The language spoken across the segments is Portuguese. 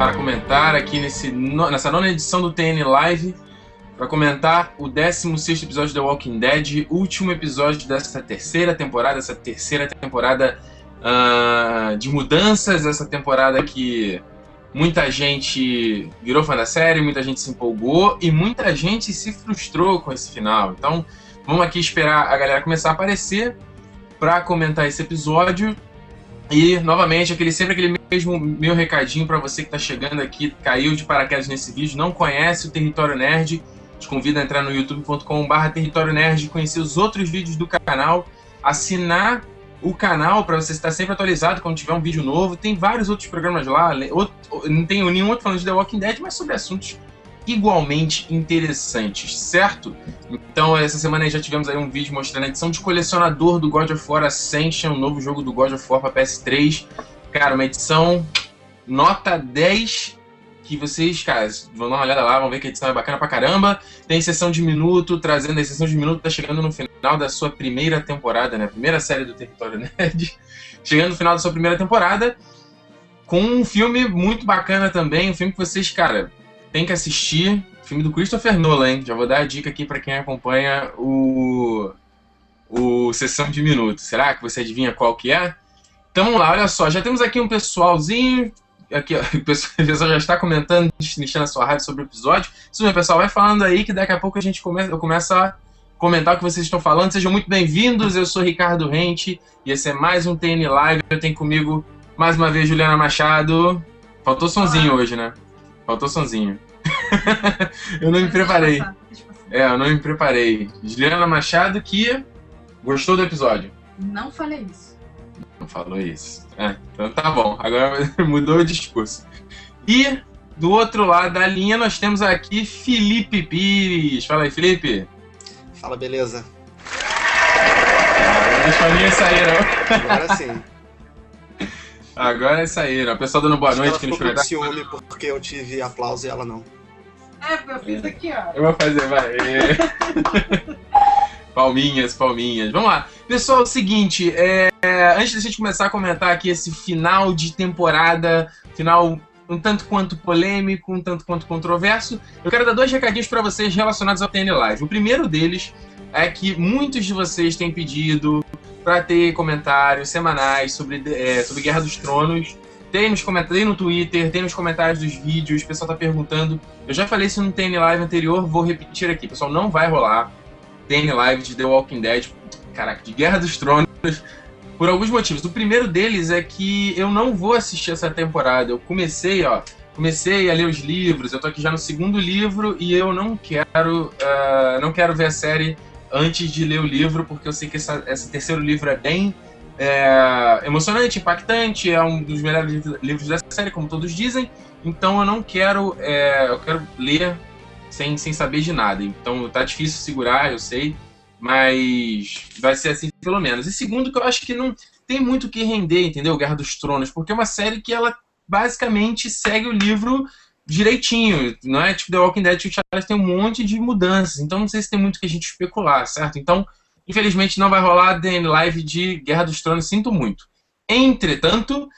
para comentar aqui nesse, nessa nona edição do TN Live para comentar o 16 episódio The Walking Dead, último episódio dessa terceira temporada, essa terceira temporada uh, de mudanças, essa temporada que muita gente virou fã da série, muita gente se empolgou e muita gente se frustrou com esse final. Então, vamos aqui esperar a galera começar a aparecer para comentar esse episódio. E, novamente, aquele, sempre aquele mesmo meu recadinho para você que está chegando aqui, caiu de paraquedas nesse vídeo, não conhece o Território Nerd, te convido a entrar no youtube.com.br Território Nerd, conhecer os outros vídeos do canal, assinar o canal para você estar sempre atualizado quando tiver um vídeo novo. Tem vários outros programas lá, não tenho nenhum outro falando de The Walking Dead, mas sobre assuntos igualmente interessantes, certo? Então, essa semana já tivemos aí um vídeo mostrando a edição de colecionador do God of War Ascension, um novo jogo do God of War para PS3. Cara, uma edição nota 10 que vocês, cara, vão dar uma olhada lá, vão ver que a edição é bacana pra caramba. Tem sessão de minuto, trazendo a sessão de minuto, tá chegando no final da sua primeira temporada, né? Primeira série do Território Nerd. chegando no final da sua primeira temporada. Com um filme muito bacana também, um filme que vocês, cara, tem que assistir. Filme do Christopher Nolan, hein? Já vou dar a dica aqui para quem acompanha o, o Sessão de Minutos. Será que você adivinha qual que é? Então vamos lá, olha só, já temos aqui um pessoalzinho. Aqui, ó, o pessoal já está comentando, destrinchando a sua raiva sobre o episódio. Isso mesmo, pessoal, vai falando aí que daqui a pouco a gente começa, eu começo a comentar o que vocês estão falando. Sejam muito bem-vindos, eu sou Ricardo Rente e esse é mais um TN Live. Eu tenho comigo mais uma vez Juliana Machado. Faltou sonzinho hoje, né? Faltou sonzinho. eu não me preparei. É, eu não me preparei. Juliana Machado que gostou do episódio. Não falei isso. Não falou isso. É, então tá bom. Agora mudou o discurso. E do outro lado da linha nós temos aqui Felipe Pires. Fala aí, Felipe. Fala, beleza. Não deixa a linha sair, não. Agora sim. Agora saíram. A pessoa dando boa Acho noite que aqui ela no ficou com comentário. ciúme porque eu tive aplauso e ela não. É, eu fiz aqui, ó. Eu vou fazer, vai. palminhas, palminhas. Vamos lá. Pessoal, é o seguinte, é, antes da gente começar a comentar aqui esse final de temporada, final um tanto quanto polêmico, um tanto quanto controverso, eu quero dar dois recadinhos para vocês relacionados ao TN Live. O primeiro deles é que muitos de vocês têm pedido para ter comentários semanais sobre, é, sobre Guerra dos Tronos. Tem nos tem no Twitter, tem nos comentários dos vídeos, o pessoal tá perguntando. Eu já falei isso no TN Live anterior, vou repetir aqui. Pessoal, não vai rolar TN Live de The Walking Dead, caraca, de Guerra dos Tronos, por alguns motivos. O primeiro deles é que eu não vou assistir essa temporada. Eu comecei, ó, comecei a ler os livros, eu tô aqui já no segundo livro e eu não quero, uh, não quero ver a série antes de ler o livro, porque eu sei que essa, esse terceiro livro é bem é, emocionante, impactante, é um dos melhores livros dessa série, como todos dizem. Então eu não quero, é, eu quero ler sem, sem saber de nada. Então tá difícil segurar, eu sei, mas vai ser assim pelo menos. E segundo, que eu acho que não tem muito o que render, entendeu? Guerra dos Tronos, porque é uma série que ela basicamente segue o livro direitinho, não é tipo The Walking Dead o tem um monte de mudanças, então não sei se tem muito que a gente especular, certo? Então, infelizmente não vai rolar DN Live de Guerra dos Tronos, sinto muito. Entretanto,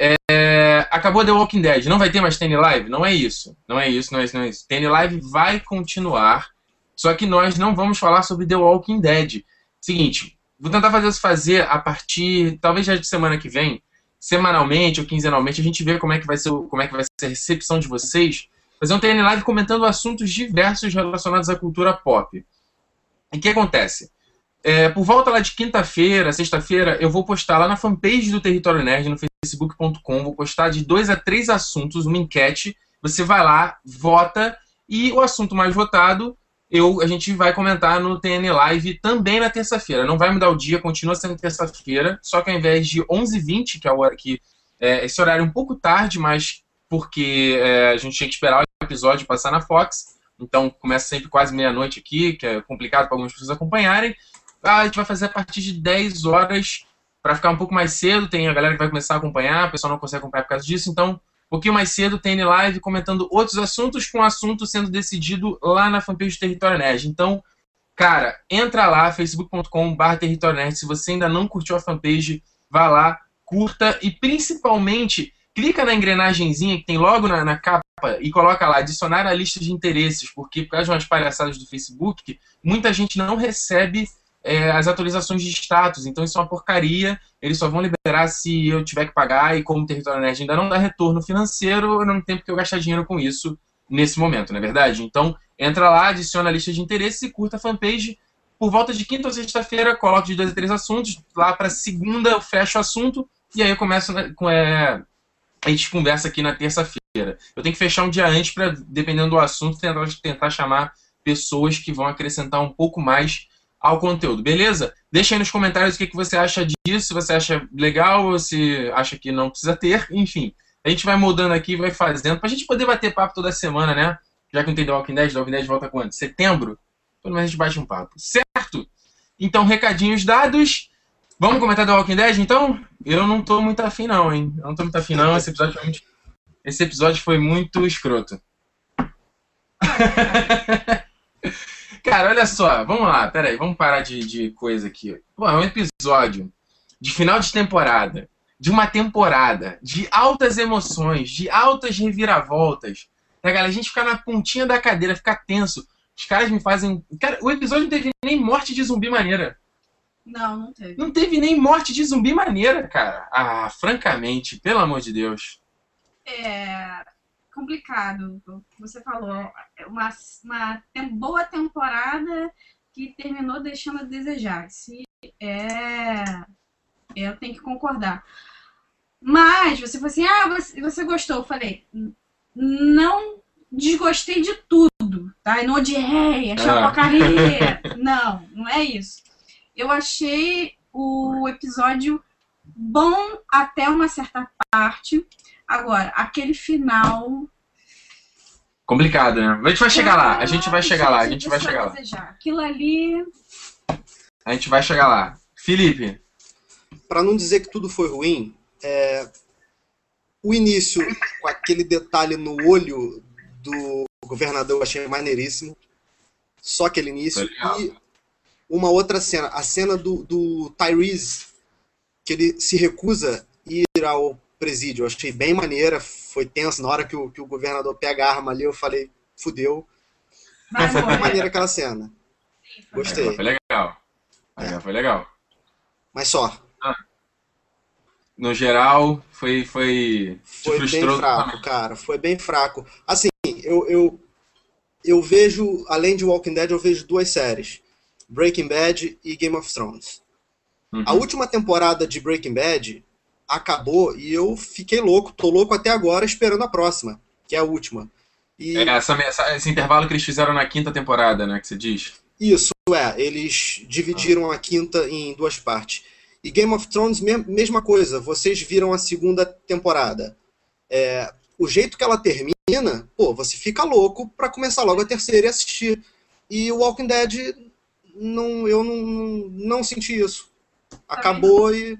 é, acabou The Walking Dead, não vai ter mais TN Live? Não é isso, não é isso, não é isso, não é isso. TN Live vai continuar, só que nós não vamos falar sobre The Walking Dead. Seguinte, vou tentar fazer isso fazer a partir, talvez já de semana que vem, semanalmente ou quinzenalmente, a gente vê como é que vai ser, como é que vai ser a recepção de vocês. Fazer um TN Live comentando assuntos diversos relacionados à cultura pop. E o que acontece? É, por volta lá de quinta-feira, sexta-feira, eu vou postar lá na fanpage do Território Nerd, no facebook.com, vou postar de dois a três assuntos, uma enquete. Você vai lá, vota, e o assunto mais votado eu, a gente vai comentar no TN Live também na terça-feira. Não vai mudar o dia, continua sendo terça-feira, só que ao invés de 11h20, que é a hora que. É, esse horário é um pouco tarde, mas porque é, a gente tinha que esperar o episódio passar na Fox. Então começa sempre quase meia-noite aqui, que é complicado para algumas pessoas acompanharem. Ah, a gente vai fazer a partir de 10 horas para ficar um pouco mais cedo. Tem a galera que vai começar a acompanhar, o pessoal não consegue acompanhar por causa disso, então um pouquinho mais cedo, TN Live comentando outros assuntos, com o assunto sendo decidido lá na fanpage do Território Nerd. Então, cara, entra lá, facebook.com.br Território Nerd. Se você ainda não curtiu a fanpage, vá lá, curta e principalmente clica na engrenagemzinha que tem logo na, na capa e coloca lá, adicionar a lista de interesses, porque por causa de umas palhaçadas do Facebook, muita gente não recebe é, as atualizações de status, então isso é uma porcaria, eles só vão liberar se eu tiver que pagar, e como o Território Nerd ainda não dá retorno financeiro, eu não tenho que eu gastar dinheiro com isso nesse momento, não é verdade? Então, entra lá, adiciona a lista de interesses e curta a fanpage, por volta de quinta ou sexta-feira, coloco de dois a três assuntos, lá para segunda eu fecho o assunto, e aí eu começo né, com... É, a gente conversa aqui na terça-feira. Eu tenho que fechar um dia antes para, dependendo do assunto, tentar, tentar chamar pessoas que vão acrescentar um pouco mais ao conteúdo, beleza? Deixa aí nos comentários o que, que você acha disso, se você acha legal ou se acha que não precisa ter, enfim. A gente vai moldando aqui, vai fazendo, pra gente poder bater papo toda semana, né? Já que não tem The Walking Dead, The Walking Dead volta quando? Setembro? Pelo menos a gente bate um papo, certo? Então, recadinhos dados. Vamos comentar The Walking Dead, então? Eu não tô muito afim não, hein? Eu não tô muito afim não, esse episódio foi muito, esse episódio foi muito escroto. Cara, olha só, vamos lá, peraí, vamos parar de, de coisa aqui. Pô, é um episódio de final de temporada, de uma temporada, de altas emoções, de altas reviravoltas. Né, galera? A gente ficar na pontinha da cadeira, ficar tenso. Os caras me fazem. Cara, o episódio não teve nem morte de zumbi maneira. Não, não teve. Não teve nem morte de zumbi maneira, cara. Ah, francamente, pelo amor de Deus. É complicado. Você falou, é uma, uma tem- boa temporada que terminou deixando a desejar. Se é. Eu tenho que concordar. Mas você falou assim: ah, você, você gostou. Eu falei: "N- não desgostei de tudo, tá? E não odiei, achei uma Ah. porcaria. Não, não é isso. Eu achei o episódio bom até uma certa parte. Agora, aquele final. Complicado, né? A gente vai chegar lá, a gente vai chegar lá, a gente vai chegar lá. Aquilo ali. A gente vai chegar lá. Felipe, Pra não dizer que tudo foi ruim, é, o início com aquele detalhe no olho do governador eu achei maneiríssimo. Só aquele início. E uma outra cena, a cena do, do Tyrese, que ele se recusa a ir ao presídio. Eu achei bem maneira, foi tenso. Na hora que o, que o governador pega a arma ali, eu falei, fudeu. Vai Foi bem maneira aquela cena. Gostei. foi legal. É, Foi legal. Mas só, No geral, foi. Foi, Foi bem fraco, cara. Foi bem fraco. Assim, eu, eu, eu vejo, além de Walking Dead, eu vejo duas séries: Breaking Bad e Game of Thrones. Uhum. A última temporada de Breaking Bad acabou e eu fiquei louco, tô louco até agora esperando a próxima, que é a última. E É, essa- essa- esse intervalo que eles fizeram na quinta temporada, né? Que você diz. isso, é, eles dividiram a quinta em duas partes. E Game of Thrones, me- mesma coisa, vocês viram a segunda temporada. É, o jeito que ela termina, pô, você fica louco pra começar logo a terceira e assistir. E o Walking Dead, não, eu não, não, não senti isso. Acabou e.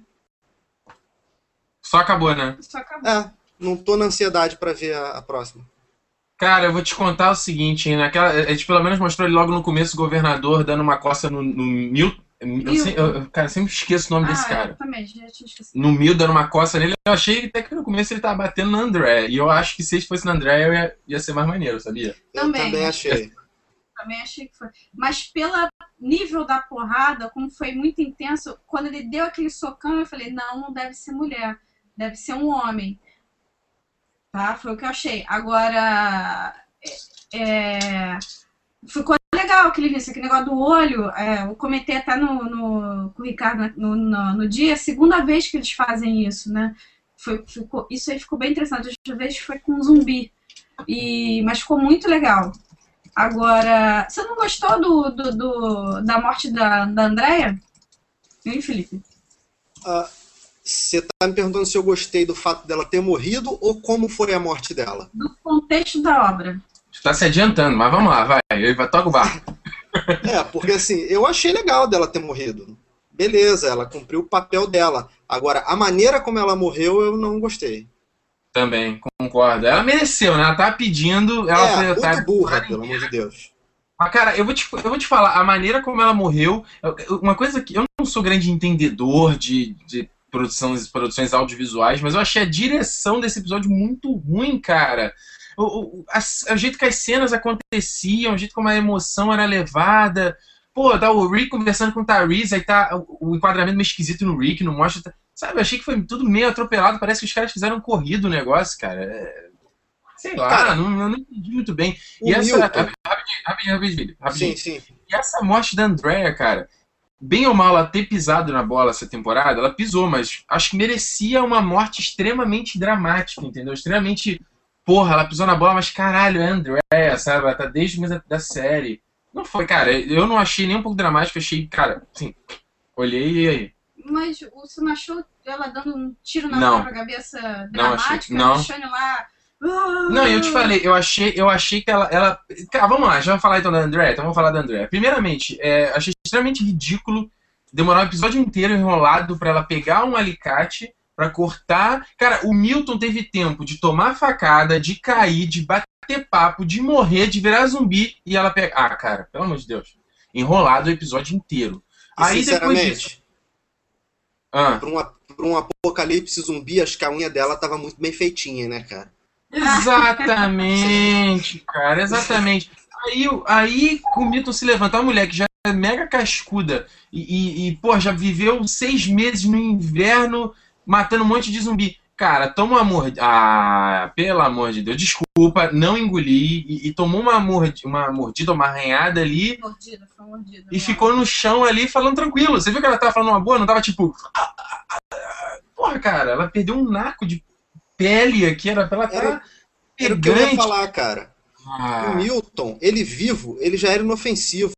Só acabou, né? Isso acabou. É, não tô na ansiedade pra ver a, a próxima. Cara, eu vou te contar o seguinte, hein, naquela, a gente pelo menos mostrou ele logo no começo o governador dando uma coça no, no Mil. Eu, se- eu- cara, eu sempre esqueço o nome desse ah, cara. eu também, já tinha esquecido. No Mil dando uma coça nele, eu achei até que no começo ele tava batendo no André. E eu acho que se ele fosse no André, eu ia, ia ser mais maneiro, sabia? Eu Também. também achei. Também achei que foi. Mas pelo nível da porrada, como foi muito intenso, quando ele deu aquele socão, eu falei, não, não deve ser mulher, deve ser um homem. Tá? Foi o que eu achei. Agora, é, é, ficou legal aquele início, aquele negócio do olho. é, eu comentei até no, no, com o Ricardo no, no, no dia, segunda vez que eles fazem isso, né? Foi, ficou, isso aí ficou bem interessante. Outra vez foi com zumbi. E, mas ficou muito legal. Agora, você não gostou do, do, do- da morte da, da Andrea? Hein, Felipe? Você tá me perguntando se eu gostei do fato dela ter morrido ou como foi a morte dela? Do contexto da obra. Tu tá se adiantando, mas vamos lá, vai. Ele vai toca o barco. É, porque assim, eu achei legal dela ter morrido. Beleza, ela cumpriu o papel dela. Agora, a maneira como ela morreu, eu não gostei. Também, concordo. Ela mereceu, né? Ela tá pedindo. Ela é, foi, muito tá- burra, pelo amor de Deus. Mas, cara, eu vou, te, eu vou te falar, a maneira como ela morreu. eu- eu- Uma coisa que eu não sou grande entendedor de, de produções, produções audiovisuais, mas eu achei a direção desse episódio muito ruim, cara. O, o, a, o jeito que as cenas aconteciam, o jeito como a emoção era levada. Pô, tá o Rick conversando com o Tyrese, aí tá o, o enquadramento meio esquisito no Rick, não mostra. Tá, sabe, eu achei que foi tudo meio atropelado, parece que os caras fizeram corrido o negócio, cara. É, sei lá, cara, não, não entendi muito bem. E essa. Rapidinho, rapidinho, rapidinho, rapidinho. Sim, sim. E essa morte da Andrea, cara bem ou mal ela ter pisado na bola essa temporada, ela pisou, mas acho que merecia uma morte extremamente dramática, entendeu? Extremamente. Porra, ela pisou na bola, mas caralho, é André, sabe? Ela tá desde o começo da série. Não foi, cara, eu não achei nem um pouco dramático, achei, cara, assim, olhei e aí. Mas você não achou ela dando um tiro na não. própria cabeça dramática, não achei, não. deixando lá não, eu te falei, eu achei, eu achei que ela. ela... Cara, vamos lá, já vamos falar então da André, então vamos falar da André. Primeiramente, é, achei extremamente ridículo demorar um episódio inteiro enrolado para ela pegar um alicate para cortar. Cara, o Milton teve tempo de tomar facada, de cair, de bater papo, de morrer, de virar zumbi e ela pega. Ah, cara, pelo amor de Deus. Enrolado o episódio inteiro. E, Aí depois disso. Ah. Pra, um, pra um apocalipse zumbi, acho que a unha dela tava muito bem feitinha, né, cara? Exatamente, cara, exatamente. Aí, aí o Milton se levanta, uma mulher que já é mega cascuda e, e, e, pô, já viveu seis meses no inverno matando um monte de zumbi. Cara, toma uma mordida. Ah, pelo amor de Deus, desculpa, não engoli. E, e tomou uma, mord... uma mordida, uma arranhada ali. Mordida, foi mordida. E ficou no chão ali falando tranquilo. Você viu que ela tava falando uma boa? Não tava tipo. Porra, cara, ela perdeu um naco de pele aqui, era pra ela estar. Era, era o que eu ia falar, cara. Ah. O Milton, ele vivo, ele já era inofensivo.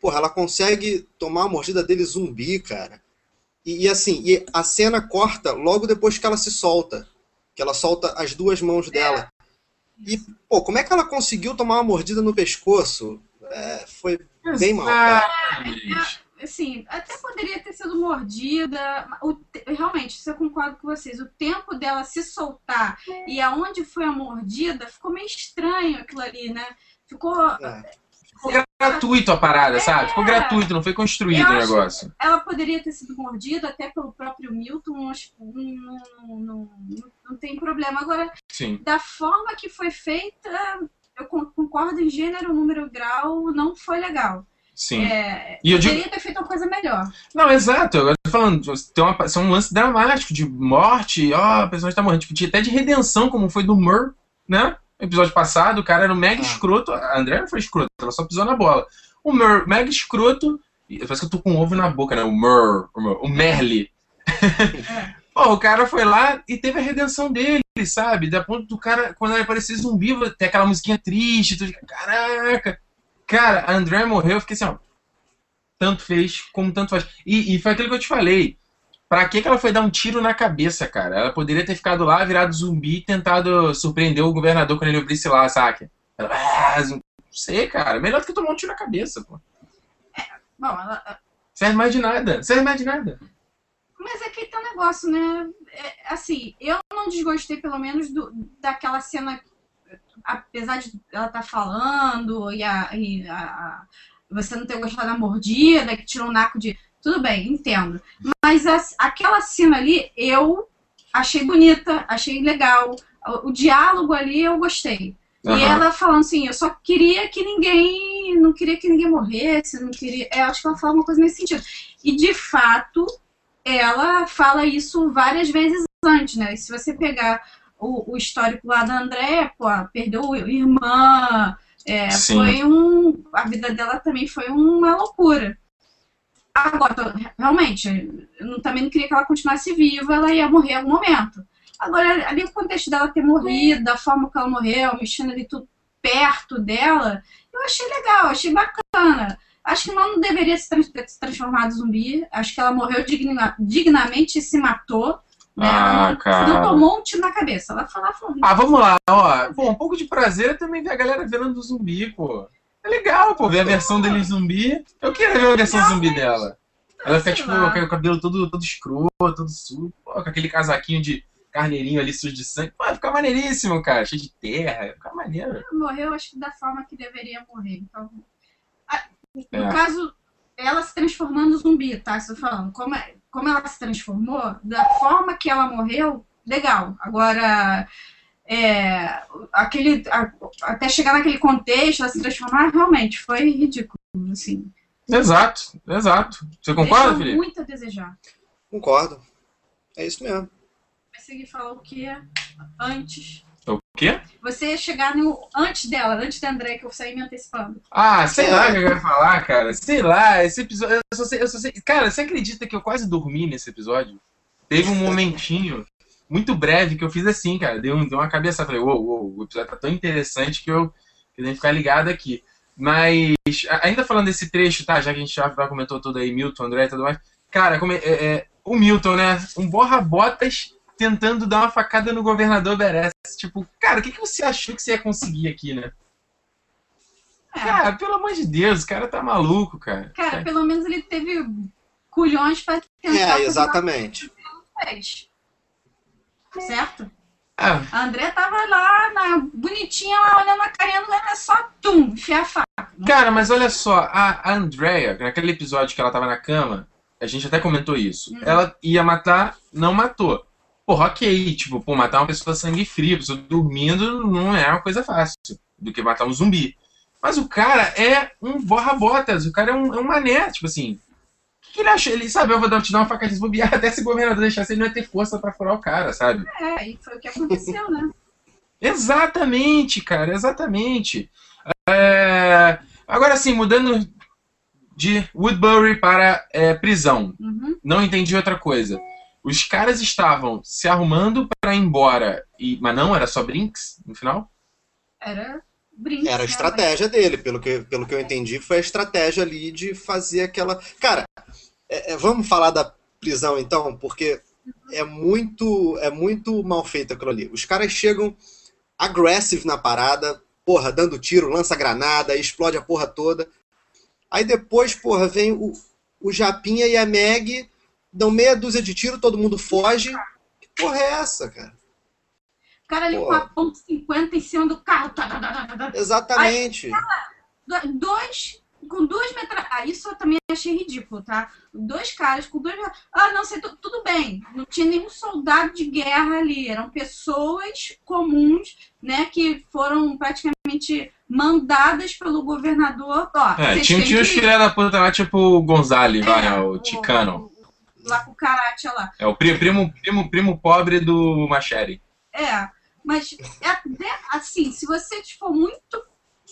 Porra, ela consegue tomar a mordida dele zumbi, cara. E, e, assim, e a cena corta logo depois que ela se solta. Que ela solta as duas mãos dela. E, pô, como é que ela conseguiu tomar uma mordida no pescoço? É, foi bem mal. Cara assim, até poderia ter sido mordida. O, realmente, isso eu concordo com vocês. O tempo dela se soltar e aonde foi a mordida ficou meio estranho aquilo ali, né? Ficou. É. Ficou gratuito a parada, é, sabe? Ficou gratuito, não foi construído o negócio. Ela poderia ter sido mordida até pelo próprio Milton, acho não, não, não, não tem problema. Agora, Sim. da forma que foi feita, eu concordo em gênero, número, grau, não foi legal. Sim. É, e eu poderia digo... ter feito uma coisa melhor. Não, exato. Eu tô falando, tem uma, são um lance dramático de morte, ó, oh, a pessoa está morrendo. Tipo, até de redenção, como foi do Mur, né? No episódio passado, o cara era um mega ah. escroto. A André não foi escroto, ela só pisou na bola. O Mur, mega escroto. Parece que eu tô com um ovo na boca, né? O Mur, o, Mur, o Merle. É. Pô, o cara foi lá e teve a redenção dele, sabe? Da ponto do cara, quando ele aparecer zumbi, tem aquela musiquinha triste, tu fica, caraca. Cara, a André morreu, eu fiquei assim, ó. Tanto fez como tanto faz. E, e foi aquilo que eu te falei. Pra que, que ela foi dar um tiro na cabeça, cara? Ela poderia ter ficado lá, virado zumbi e tentado surpreender o governador quando ele abrisse lá, saque. Ela, ah, não sei, cara. Melhor do que tomar um tiro na cabeça, pô. É, bom, ela. Serve mais de nada. Serve mais de nada. Mas é que tem um negócio, né? É, assim, eu não desgostei, pelo menos, do, daquela cena apesar de ela estar tá falando e, a, e a, a, você não ter gostado da mordida, que tirou um naco de. Tudo bem, entendo. Mas a, aquela cena ali, eu achei bonita, achei legal. O, o diálogo ali eu gostei. Uhum. E ela falando assim, eu só queria que ninguém. Não queria que ninguém morresse, não queria. Eu acho que ela fala uma coisa nesse sentido. E de fato, ela fala isso várias vezes antes, né? E se você pegar o, o histórico lá da André, pô, perdeu irmã, é, foi um. A vida dela também foi uma loucura. Agora, realmente, eu também não queria que ela continuasse viva, ela ia morrer em algum momento. Agora, ali o contexto dela ter morrido, da forma que ela morreu, mexendo ali tudo perto dela, eu achei legal, achei bacana. Acho que ela não deveria se, transformar em zumbi. Acho que ela morreu digna, dignamente e se matou. Né? Ah, cara. Tomou um tiro na cabeça. Ela falou, falou. Ah, vamos lá, ó. Pô, um pouco de prazer é também ver a galera vendo do zumbi, pô. É legal, pô, ver a versão dele zumbi. Eu queria ver a versão não, zumbi dela. Ela fica, tipo, com o cabelo todo, todo escroto, todo sujo, pô, com aquele casaquinho de carneirinho ali sujo de sangue. Pô, fica maneiríssimo, cara. Cheio de terra. Fica maneiro. Morreu, acho que da forma que deveria morrer. Então. No é. caso, ela se transformando zumbi, tá? Estou falando. Como é, como ela se transformou, da forma que ela morreu, legal. Agora, é, aquele, a- até chegar naquele contexto, ela se transformar, realmente foi ridículo. Assim. Exato, exato. Você concorda, Deixou Felipe? muito a desejar. Concordo. É isso mesmo. Vai seguir falar o que antes. Você chegar no, antes dela, antes da André, que eu saí me antecipando. Ah, sei lá o que eu ia falar, cara. Sei lá, esse episódio. Eu só sei, eu só sei. Cara, você acredita que eu quase dormi nesse episódio? Teve um momentinho muito breve que eu fiz assim, cara. Deu, deu uma cabeça. Falei, uou, uou, o episódio tá tão interessante que eu que eu tenho que ficar ligado aqui. Mas, ainda falando desse trecho, tá? Já que a gente já comentou tudo aí, Milton, André e tudo mais. Cara, como é- é, o Milton, né? Um borra-botas tentando dar uma facada no governador Beres. Tipo, cara, o que, que você achou que você ia conseguir aqui, né? É, Cara, pelo amor de Deus, o cara tá maluco, cara. cara, pelo menos ele teve culhões pra tentar É, exatamente. fez. Certo? Ah, A André tava lá, na, bonitinha, lá olhando a carinha do é só tum, enfiar a faca. cara, mas olha só, a a Andrea, naquele episódio que ela tava na cama, a gente até comentou isso. Uhum. Ela ia matar, não matou. Porra, ok, tipo, pô, matar uma pessoa sangue frio, pessoa dormindo, não é uma coisa fácil do que matar um zumbi. Mas o cara é um borra-botas, o cara é um, é um mané, tipo assim. O que, que ele achou? Ele sabe, eu vou dar- te dar uma faca de bobear, até se o governador deixasse, ele não ia ter força pra furar o cara, sabe? É, e foi o que aconteceu, né? Exatamente, cara, exatamente. É, Agora sim, mudando de Woodbury para é, prisão. Uhum. Não entendi outra coisa. Os caras estavam se arrumando para ir embora, e... mas não, era só Brinks no final? Era brinco. Era a né, estratégia dele, pelo que, pelo que eu entendi, foi a estratégia ali de fazer aquela. Cara, é- é, vamos falar da prisão então, porque é muito, é muito mal feito aquilo ali. Os caras chegam aggressive na parada, porra, dando tiro, lança granada, explode a porra toda. Aí depois, porra, vem o, o Japinha e a Meg, dão meia dúzia de tiro, todo mundo foge. Que porra é essa, cara? O cara ali com a ponto 50 em cima do carro. tá, tá, tá, tá, tá. Exatamente. Do- Dois, com duas metralhadoras. Ah, isso eu também achei ridículo, tá? Dois caras com duas. Ah, não sei, tu- tudo bem. Não tinha nenhum soldado de guerra ali. Eram pessoas comuns, né, que foram praticamente mandadas pelo governador. Ó, É, tinha, tinha os que- filha da puta lá, tipo o Gonzale, vai, É, o Ticano. Lá com o Karate lá. É o pri- primo, primo, primo pobre do Machete. É, mas é até, assim, se você for muito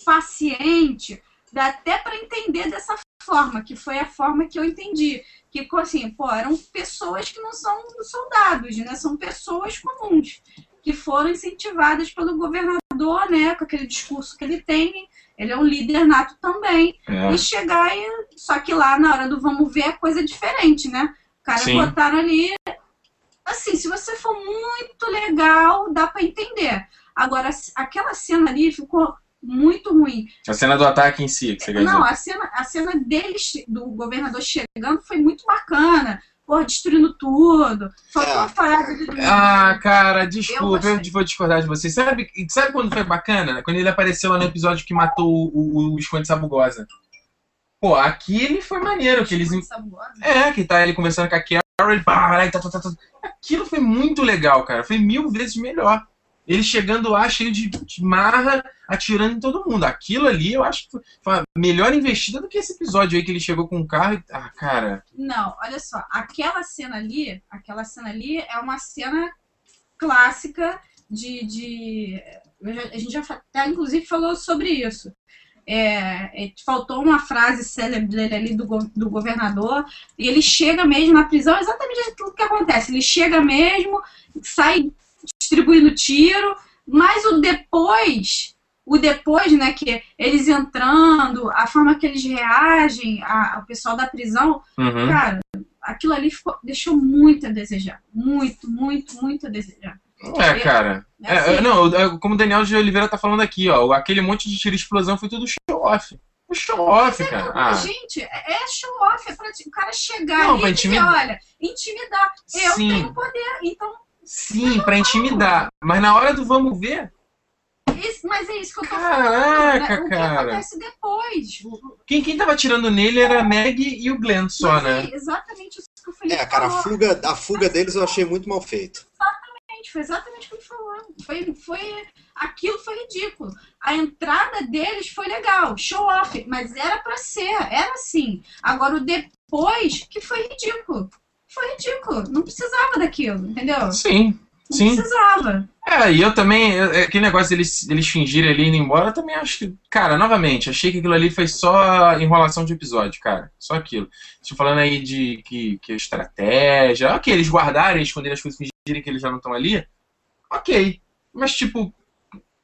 paciente, dá até para entender dessa forma, que foi a forma que eu entendi. Que, assim, pô, eram pessoas que não são soldados, né? São pessoas comuns, que foram incentivadas pelo governador, né? Com aquele discurso que ele tem. Ele é um líder nato também. É. E chegar e. Só que lá na hora do vamos ver é coisa diferente, né? O cara Sim. botaram ali. Assim, se você for muito legal, dá pra entender. Agora, aquela cena ali ficou muito ruim. A cena do ataque em si, que você quer Não, dizer. a cena, a cena dele, che- do governador chegando, foi muito bacana. Porra, destruindo tudo. Faltou É. uma frase de. Ah, cara, desculpa, eu, gostei. vou discordar de você. Sabe, sabe quando foi bacana? Quando ele apareceu lá no episódio que matou o, o, o Esconde Sabugosa. Pô, aquele foi maneiro, que eles. É, que tá ele conversando com a Carol e pá, e tá, tá, tá, tá. Aquilo foi muito legal, cara. Foi mil vezes melhor. Ele chegando lá cheio de, de marra, atirando em todo mundo. Aquilo ali eu acho que foi, a melhor investida do que esse episódio aí que ele chegou com o carro e. Ah, cara. Não, olha só, aquela cena ali, aquela cena ali é uma cena clássica de. de a gente já até, inclusive falou sobre isso. É, é, faltou uma frase célebre dele ali do, do governador, e ele chega mesmo na prisão, exatamente aquilo que acontece. Ele chega mesmo, sai distribuindo tiro, mas o depois, o depois, né, que eles entrando, a forma que eles reagem, a- o pessoal da prisão, Uhum. Cara, aquilo ali ficou- deixou muito a desejar. Muito, muito, muito a desejar. É, cara. É, Assim, é, não, é, como o Daniel de Oliveira tá falando aqui, ó, aquele monte de tiro e explosão foi tudo show off. O show off, cara. Ah, Gente, é é show off, é pra o cara chegar Não, e dizer, intimidar. olha, intimidar. Eu Sim. tenho poder, então. sim, pra intimidar. Mas na hora do vamos ver, Isso, mas é isso que eu tô Caraca, falando. né? O que cara. acontece depois. quem, quem tava atirando nele era a Meg e o Glenn só, Mas né? é exatamente isso que o Felipe É, cara, a fuga, a fuga deles eu achei muito mal feito. Foi exatamente o que ele falou. Foi, foi, aquilo foi ridículo. A entrada deles foi legal, show off, mas era pra ser, era assim. Agora o depois que foi ridículo. Foi ridículo. Não precisava daquilo, entendeu? Sim, Não sim. precisava. É, e eu também, eu- é, aquele negócio deles, deles fingirem ali indo embora, eu também acho que, cara, novamente, achei que aquilo ali foi só enrolação de episódio, cara. Só aquilo. Estou falando aí de que, que estratégia, ok, eles guardarem, esconderem as coisas, fingirem que eles já não estão ali, ok. Mas, tipo,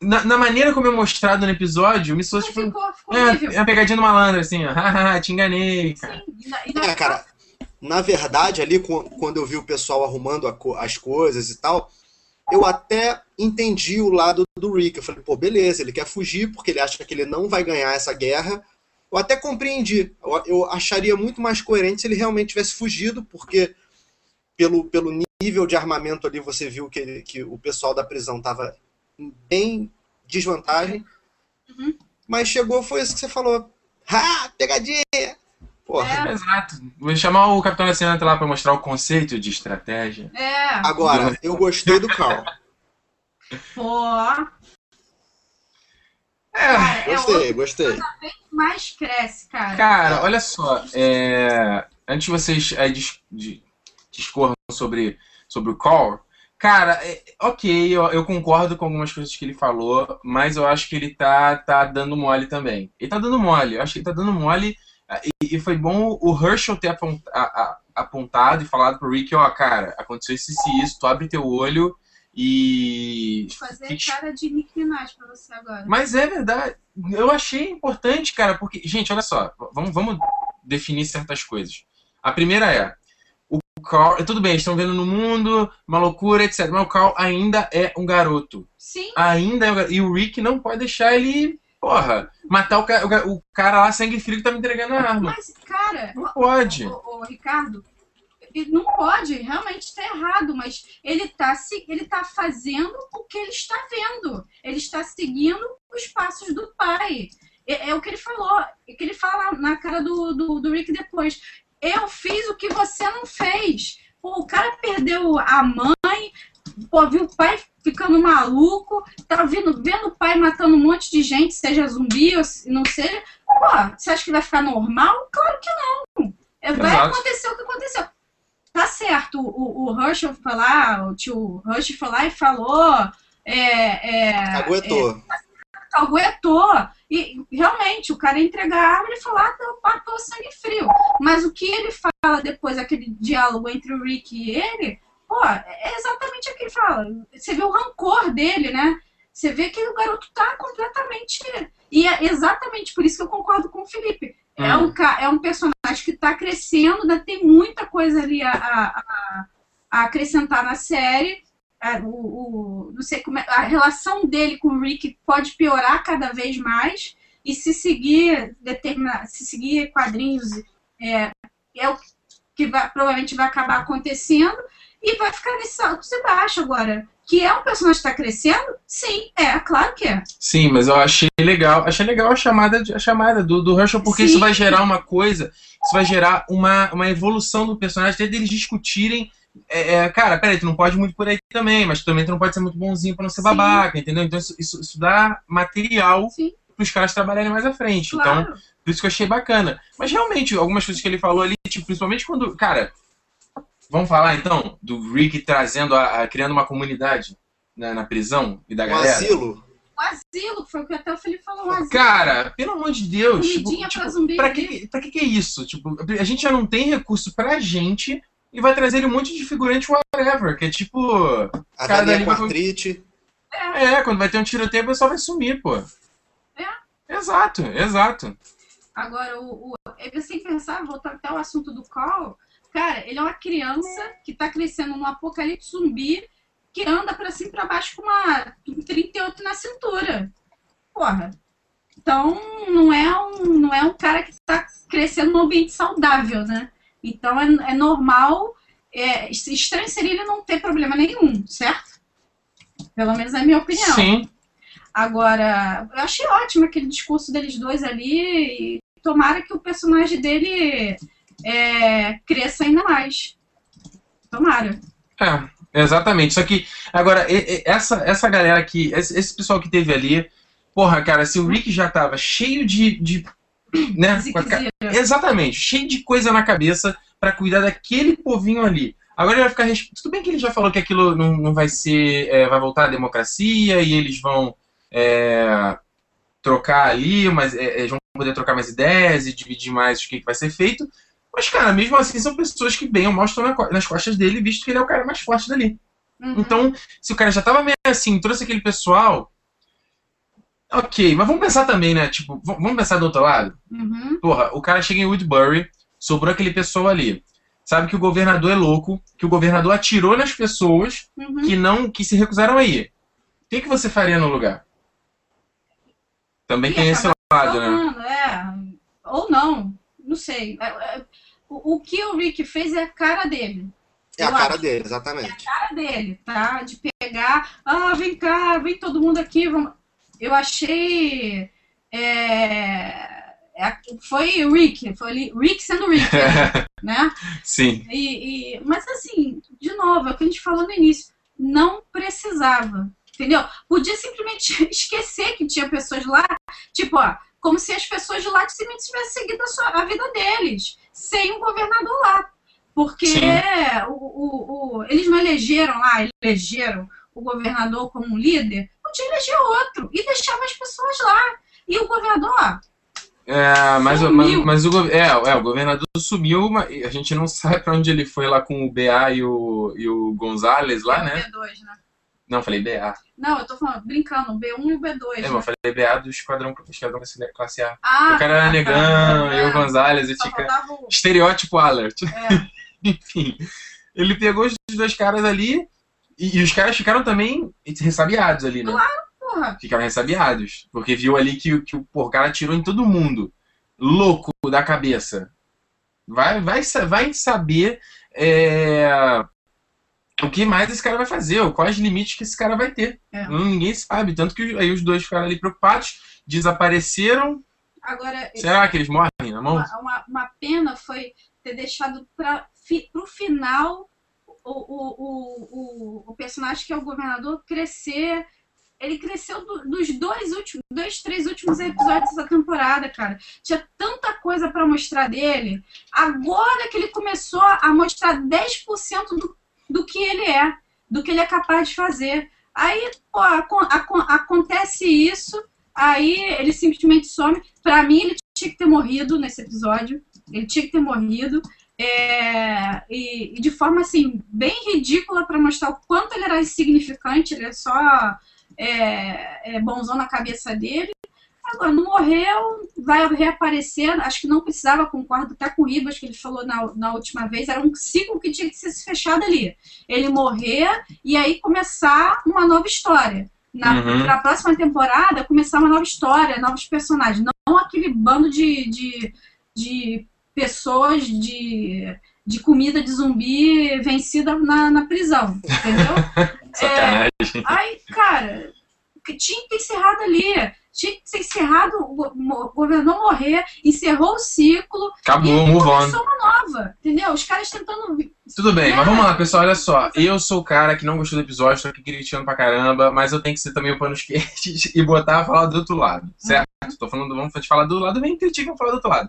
na, na maneira como é mostrado no episódio, me soa, tipo, ficou, ficou é, horrível. é uma pegadinha do malandro, assim, ó, te enganei, cara. Sim, e na- e na- É, cara, na verdade, ali, qu- quando eu vi o pessoal arrumando as coisas e tal, eu até entendi o lado do Rick. Eu falei, pô, beleza, ele quer fugir porque ele acha que ele não vai ganhar essa guerra. Eu até compreendi. Eu, eu acharia muito mais coerente se ele realmente tivesse fugido, porque pelo, pelo nível de armamento ali você viu que, ele- que o pessoal da prisão tava em bem desvantagem. Uhum. Mas chegou, foi isso que você falou. Ah, pegadinha! Porra. É. Exato. Vou chamar o Capitão Nascimento lá pra mostrar o conceito de estratégia. É, Agora, eu gostei do Carl. pô, É, cara, é Gostei, outro gostei. que mais cresce, cara. Cara, olha só, é, antes de vocês é, dis- de- discorram sobre, sobre o Call, cara, é, ok, eu, eu concordo com algumas coisas que ele falou, mas eu acho que ele tá, tá dando mole também. Ele tá dando mole, eu acho que ele tá dando mole, ah, e, e foi bom o Herschel ter apon- a- a- apontado e falado pro Rick, ó, cara, aconteceu isso e isso, tu abre teu olho e fazer Fique- cara de Nick Minaj pra você agora. Mas é verdade. Eu achei importante, cara, porque, gente, olha só, vamos, vamos definir certas coisas. A primeira é, o Carl, tudo bem, estão vendo no mundo, uma loucura, etc. Mas o Carl ainda é um garoto. Sim, Ainda é um garoto. E o Rick não pode deixar ele, porra, matar o, ca- o o cara lá, sangue frio, que tá me entregando a arma. mas, cara, Não pode. Ô, Ricardo, ele não pode, realmente está errado, mas ele está ele tá fazendo o que ele está vendo. Ele está seguindo os passos do pai. É, é o que ele falou, é o que ele fala na cara do, do, do Rick depois. Eu fiz o que você não fez. Pô, o cara perdeu a mãe, pô, viu o pai ficando maluco, tá vendo, vendo o pai matando um monte de gente, seja zumbi ou não seja. Pô, você acha que vai ficar normal? Claro que não. É, Vai Exato. acontecer o que aconteceu. Tá certo, o, o Herschel foi lá, o tio Herschel foi lá e falou. É, é, Aguentou. Aguentou. E realmente, o cara ia entregar a arma e falou, ah, eu matou sangue frio. Mas o que ele fala depois, aquele diálogo entre o Rick e ele, pô, é exatamente o que ele fala. Você vê o rancor dele, né? Você vê que o garoto tá completamente. E é exatamente por isso que eu concordo com o Felipe. É, Hum. um, é um personagem que tá crescendo, ainda tem muita coisa ali a- a- a acrescentar na série. A, o, o- não sei como é- a relação dele com o Rick pode piorar cada vez mais. E se seguir determinar, se seguir quadrinhos é, é o que vai- provavelmente vai acabar acontecendo e vai ficar nesse alto e baixo agora. Que é um personagem que está crescendo? Sim, é, claro que é. Sim, mas eu achei legal. Achei legal a chamada, a chamada do, do Herschel, porque Sim. isso vai gerar uma coisa, isso vai gerar uma, uma evolução do personagem, até deles discutirem. É, é, cara, peraí, tu não pode muito por aí também, mas também tu não pode ser muito bonzinho pra não ser Sim. babaca, entendeu? Então isso, isso, isso dá material Sim, pros caras trabalharem mais à frente. Então, claro. por isso que eu achei bacana. Mas realmente, algumas coisas que ele falou ali, tipo, principalmente quando. Cara, vamos falar então do Rick trazendo a, a- criando uma comunidade na, na prisão e da Um galera. asilo. O asilo, foi o que até o Felipe falou, asilo. Cara, pelo amor de Deus, tipo, Comidinha pra tipo, zumbi. pra, que, pra que que é isso? Tipo, a gente já não tem recurso pra gente e vai trazer um monte de figurante whatever, que é tipo. A Cara, galinha dali com vai- artrite. É, quando vai ter um tiroteio, o pessoal vai sumir, pô. É. Exato, exato. Agora, o, o, é tem que pensar, voltar até o assunto do Call, cara, ele é uma criança que tá crescendo num apocalipse zumbi que anda pra cima e pra baixo com uma um 38 na cintura. Porra. Então, não é um, não é um cara que tá crescendo num ambiente saudável, né? Então, é, é normal, é, estranho seria ele não ter problema nenhum, certo? Pelo menos é a minha opinião. Sim. Agora, eu achei ótimo aquele discurso deles dois ali. E tomara que o personagem dele é, cresça ainda mais. Tomara. É, exatamente. Só que, agora, essa, essa galera aqui, esse, esse pessoal que teve ali, porra, cara, se o Rick já tava cheio de. de né, ca-. Exatamente, cheio de coisa na cabeça pra cuidar daquele povinho ali. Agora ele vai ficar. Tudo bem que ele já falou que aquilo não, não vai ser. é, vai voltar à democracia e eles vão é, trocar ali, mas é, eles vão poder trocar mais ideias e dividir mais o que, que vai ser feito. Mas, cara, mesmo assim, são pessoas que bem ou mal estão nas costas dele, visto que ele é o cara mais forte dali. Uhum. Então, se o cara já tava meio assim, trouxe aquele pessoal. Ok, mas vamos pensar também, né? Tipo, vamos pensar do outro lado? Uhum. Porra, o cara chega em Woodbury, sobrou aquele pessoal ali. Sabe que o governador é louco, que o governador atirou nas pessoas Uhum. que não que se recusaram a ir. O que, que você faria no lugar? Também Ia tem esse lado, né? falando, é. Ou não. Não sei. É, é, O, o que o Rick fez é a cara dele. É a cara acho. dele, exatamente. cara dele, tá? De pegar, ah, vem cá, vem todo mundo aqui, vamos. Eu achei. é, é, foi Rick, foi ali, Rick sendo Rick, né? Sim. E, e- mas assim, de novo, é o que a gente falou no início, não precisava, entendeu? Podia simplesmente esquecer que tinha pessoas lá, tipo, ó, como se as pessoas de lá simplesmente tivessem seguido a, sua- a vida deles, sem um governador lá. Porque o, o- o- eles não elegeram lá, elegeram o governador como um líder, podia eleger outro e deixava as pessoas lá. E o governador, É, mas, o- mas, mas o, é, é, o governador sumiu, mas a gente não sabe pra onde ele foi lá com o BA e o, e o Gonzalez lá, é o né? B2, né? Não, falei BA. Não, eu tô falando, brincando, o B1 e o B2. É, né? mas eu falei BA do Esquadrão, Esquadrão Classe A. Ah, o cara era tá, negão, tá. e o Gonzalez, e fica... Estereótipo alert. É. Enfim, ele pegou os dois caras ali e, e os caras ficaram também ressabiados ali, né? Porra, Ficaram ressabiados. Porque viu ali que, que o pô, o cara atirou em todo mundo. Louco da cabeça. Vai, vai, vai saber é, o que mais esse cara vai fazer, ou quais limites que esse cara vai ter. É. Não, ninguém sabe. Tanto que aí os dois ficaram ali preocupados, desapareceram. agora, Será que eles morrem na mão? uma, uma, uma pena foi ter deixado para o final o, o, o, o, personagem que é o governador crescer. Ele cresceu do- dos dois últimos, dois, três últimos episódios dessa temporada, cara. Tinha tanta coisa para mostrar dele. Agora que ele começou a mostrar 10% do, do que ele é, do que ele é capaz de fazer. Aí, pô, acon- acon- acontece isso, aí ele simplesmente some. Pra mim, ele tinha que ter morrido nesse episódio. Ele tinha que ter morrido. É, e, e de forma assim, bem ridícula para mostrar o quanto ele era insignificante, ele é só é, é bonzão na cabeça dele. Agora, não morreu, vai reaparecer. Acho que não precisava, concordo até com o Ribas, que ele falou na, na última vez. Era um ciclo que tinha que ser fechado ali. Ele morrer e aí começar uma nova história. Na, Uhum. próxima temporada, começar uma nova história, novos personagens. Não aquele bando de, de, de pessoas de, de comida de zumbi vencida na, na prisão. Entendeu? Sacanagem. Ai, cara, tinha que ter encerrado ali. Tinha que ser encerrado, o go- o governador morrer, encerrou o ciclo Acabou, e começou uma nova. Entendeu? Os caras tentando. Tudo bem, né? mas vamos lá, pessoal, olha só. Eu sou o cara que não gostou do episódio, tô aqui criticando pra caramba, mas eu tenho que ser também o panos quentes e botar a falar do outro lado, certo? Tô falando, vamos falar do lado, vem criticar, vamos falar do outro lado.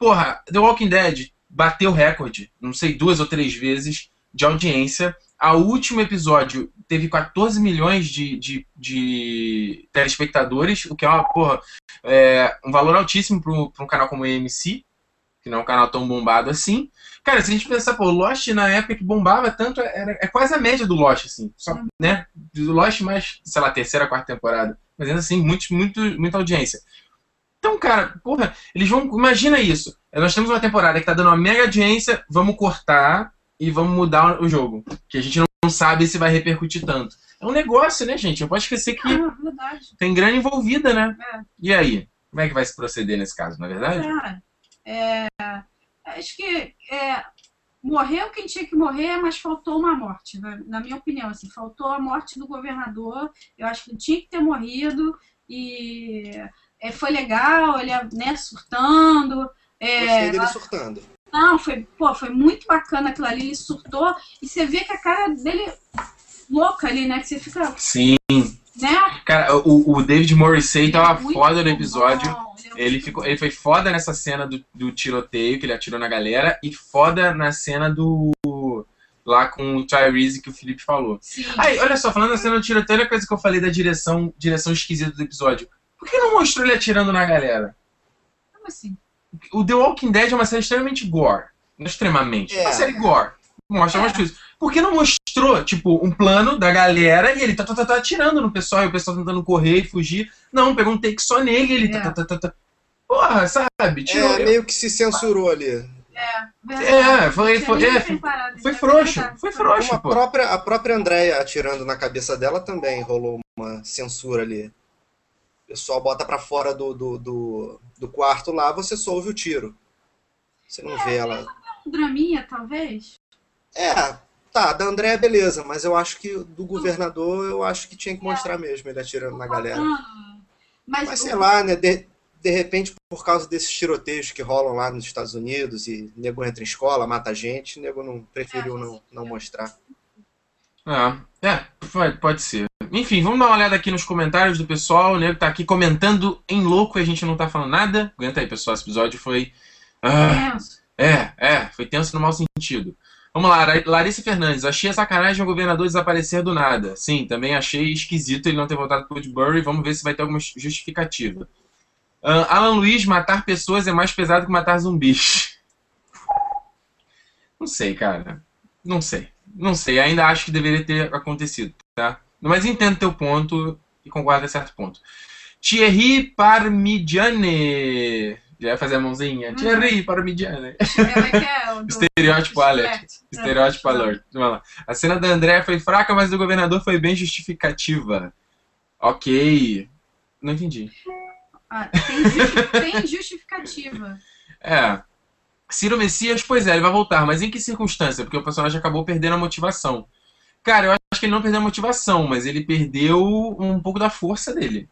Porra, The Walking Dead bateu recorde, não sei, duas ou três vezes de audiência. A último episódio teve 14 milhões de, de, de telespectadores, o que é uma, porra, é, um valor altíssimo para um canal como o AMC, que não é um canal tão bombado assim. Cara, se a gente pensar, pô, Lost na época que bombava tanto, era, é quase a média do Lost, assim. Só, né? Do Lost mais, sei lá, terceira, quarta temporada. Mas ainda assim, muito, muito, muita audiência. Então, cara, porra, eles vão. Imagina isso. Nós temos uma temporada que tá dando uma mega audiência, vamos cortar e vamos mudar o jogo. Que a gente não, sabe se vai repercutir tanto. É um negócio, né, gente? Não pode esquecer que Ah, tem grana envolvida, né? É. E aí? Como é que vai se proceder nesse caso, não é verdade? Cara, é, acho que é, morreu quem tinha que morrer, mas faltou uma morte, na, na minha opinião. Assim, faltou a morte do governador. Eu acho que tinha que ter morrido e é, foi legal, ele né, surtando. É, Gostei dele surtando. Não, foi, pô, foi muito bacana aquilo ali, ele surtou, e você vê que a cara dele louca ali, né? Que você fica, Sim. né? Cara, o, o David Morrissey tava Muito foda no episódio. bom, é Ele, ficou, bom. ele foi foda nessa cena do, do tiroteio, que ele atirou na galera, e foda na cena do. lá com o Tyrese que o Felipe falou. Sim. Aí, olha só, falando da cena do tiroteio, olha a coisa que eu falei da direção, direção esquisita do episódio. Por que não mostrou ele atirando na galera? Como assim? O The Walking Dead é uma série extremamente gore. Não extremamente. É É. uma série gore. Mostra É. umas coisas. Por que não mostrou, tipo, um plano da galera e ele tá, tá, tá, tá atirando no pessoal e o pessoal tentando correr e fugir? Não, pegou um take só nele e ele tá, É. tá, tá, tá, tá. Porra, sabe? Tirou. É, meio que se censurou ali. É, foi- Tinha foi- nem é, foi né? frouxo, foi frouxo. A própria, a própria Andrea atirando na cabeça dela também rolou uma censura ali. O pessoal bota pra fora do, do, do, do quarto lá, você só ouve o tiro. Você não vê ela. Um draminha, talvez? É, tá, da Andrea beleza, mas eu acho que do governador eu acho que tinha que mostrar mesmo ele atirando na galera. Ah, Mas, Mas o- sei lá, né? De, de repente, por causa desses tiroteios que rolam lá nos Estados Unidos e nego entra em escola, mata gente, nego não preferiu não, não mostrar. Ah, é, pode, pode ser. Enfim, vamos dar uma olhada aqui nos comentários do pessoal. O nego tá aqui comentando em louco e a gente não tá falando nada. Aguenta aí, pessoal. Esse episódio foi. Ah, é, é, foi tenso no mau sentido. Vamos lá, Larissa Fernandes. Achei a sacanagem o governador desaparecer do nada. Sim, também achei esquisito ele não ter voltado pro Woodbury. Vamos ver se vai ter alguma justificativa. Ah, Alan Luiz, matar pessoas é mais pesado que matar zumbis. Não sei, cara. Não sei. Não sei. Ainda acho que deveria ter acontecido, tá? Mas entendo teu ponto e concordo a certo ponto. Thierry Parmigiane. Já ia fazer a mãozinha. Uhum. Thierry Parmigiane. Como é que é? O do- Estereótipo alert. Alert. Estereótipo É. alert. Vamos lá. A cena da André foi fraca, mas do governador foi bem justificativa. Ok. Não entendi. Ah, tem, justi- tem justificativa. É. Ciro Messias, pois é, ele vai voltar, mas em que circunstância? Porque o personagem acabou perdendo a motivação. Cara, eu acho que ele não perdeu a motivação, mas ele perdeu um pouco da força dele.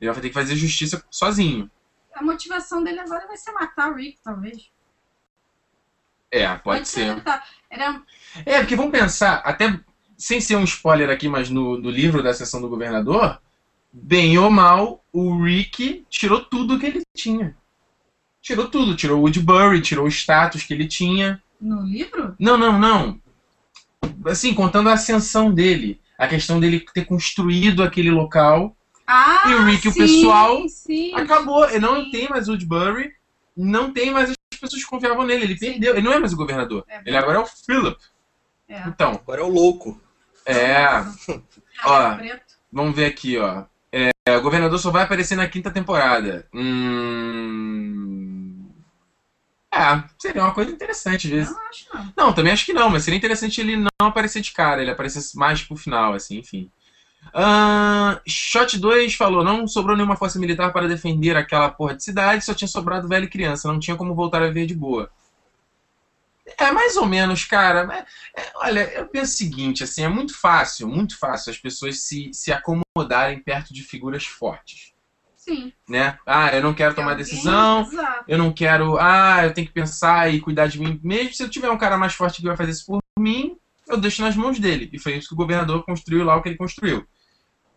Ele vai ter que fazer justiça sozinho. A motivação dele agora vai ser matar o Rick, talvez. É, pode ser. Era É, porque vamos pensar, até sem ser um spoiler aqui, mas no, no livro da sessão do governador, bem ou mal, o Rick tirou tudo que ele tinha. Tirou tudo, tirou o Woodbury, tirou o status que ele tinha. no livro? Não, não, não. Assim, contando a ascensão dele. A questão dele ter construído aquele local. Ah, E o Rick e o sim, pessoal sim. Acabou. Ele não Sim. tem mais Woodbury. Não tem mais as pessoas que confiavam nele. Ele perdeu. Ele não é mais o governador. É Ele agora é o Philip. É. Então, Agora é o louco. é. Ó. Vamos ver aqui, ó. É, o governador só vai aparecer na quinta temporada. Hum. É, seria uma coisa interessante, às vezes. Não acho não. Não, também acho que não, mas seria interessante ele não aparecer de cara, ele aparecesse mais pro final, assim, enfim. Ahn, Shot 2 falou: não sobrou nenhuma força militar para defender aquela porra de cidade, só tinha sobrado velho e criança, não tinha como voltar a viver de boa. É mais ou menos, cara. É- é, olha, eu penso o seguinte: assim, é muito fácil, muito fácil as pessoas se, se acomodarem perto de figuras fortes. Sim. Né? Ah, eu não quero tomar Alguém- decisão, Exato. eu não quero, ah, eu tenho que pensar e cuidar de mim mesmo. Se eu tiver um cara mais forte que vai fazer isso por mim, eu deixo nas mãos dele. E foi isso que o governador construiu lá o que ele construiu.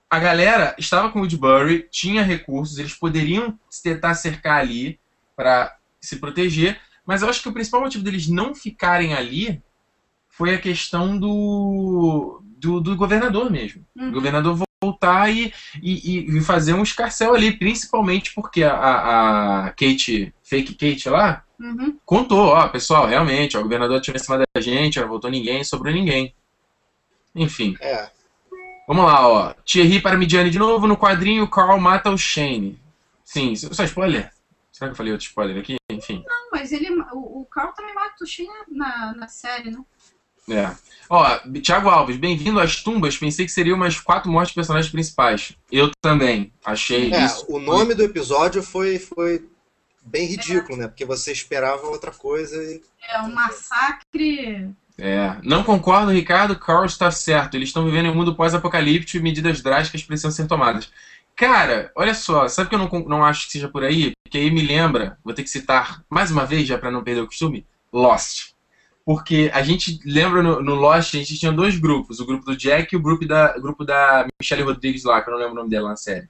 A galera estava com o Woodbury, tinha recursos, eles poderiam tentar cercar ali para se proteger, mas eu acho que o principal motivo deles não ficarem ali foi a questão do, do, do governador mesmo. Uhum. O governador voltar e, e, e fazer um escarcel ali, principalmente porque a, a, a Kate, fake Kate lá, Uhum. contou, ó, pessoal, realmente, ó, o governador atirou em cima da gente, não voltou ninguém, sobrou ninguém. Enfim, É. vamos lá, ó. Thierry Parmigiani de novo, no quadrinho, Carl mata o Shane. Sim, só spoiler? Será que eu falei outro spoiler aqui? Enfim. Não, mas ele, o, o Carl também mata o Shin na, na série, né? É. Ó, Thiago Alves, bem-vindo às tumbas. Pensei que seriam umas quatro mortes de personagens principais. Eu também. Achei É, isso. o nome do episódio foi, foi bem ridículo, né? Porque você esperava outra coisa e. É um massacre. É. Não concordo, Ricardo. Carl está certo. Eles estão vivendo em um mundo pós-apocalíptico e medidas drásticas precisam ser tomadas. Cara, olha só, sabe que eu não, não acho que seja por aí? Porque aí me lembra, vou ter que citar mais uma vez, já para não perder o costume, Lost. Porque a gente lembra no, no Lost, a gente tinha dois grupos, o grupo do Jack e o grupo da, grupo da Michelle Rodrigues lá, que eu não lembro o nome dela na série.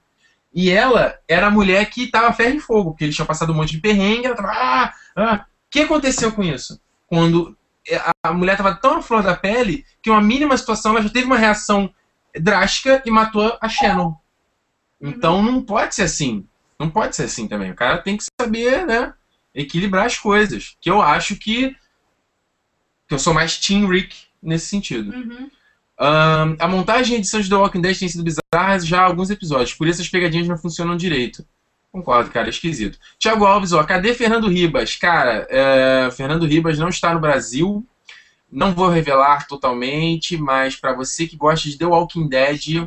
E ela era a mulher que tava ferro e fogo, porque eles tinham passado um monte de perrengue, ela tava. Ah, ah. O que aconteceu com isso? Quando a mulher tava tão na flor da pele que uma mínima situação ela já teve uma reação drástica e matou a Shannon. Então não pode ser assim. Não pode ser assim também. O cara tem que saber, né? Equilibrar as coisas. Que eu acho que. Que eu sou mais Team Rick nesse sentido. Uhum. Um, a montagem e edição de The Walking Dead tem sido bizarras já há alguns episódios, por isso as pegadinhas não funcionam direito. Concordo, cara, é esquisito. Tiago Alves, ó, cadê Fernando Ribas? Cara, é, Fernando Ribas não está no Brasil. Não vou revelar totalmente, mas para você que gosta de The Walking Dead,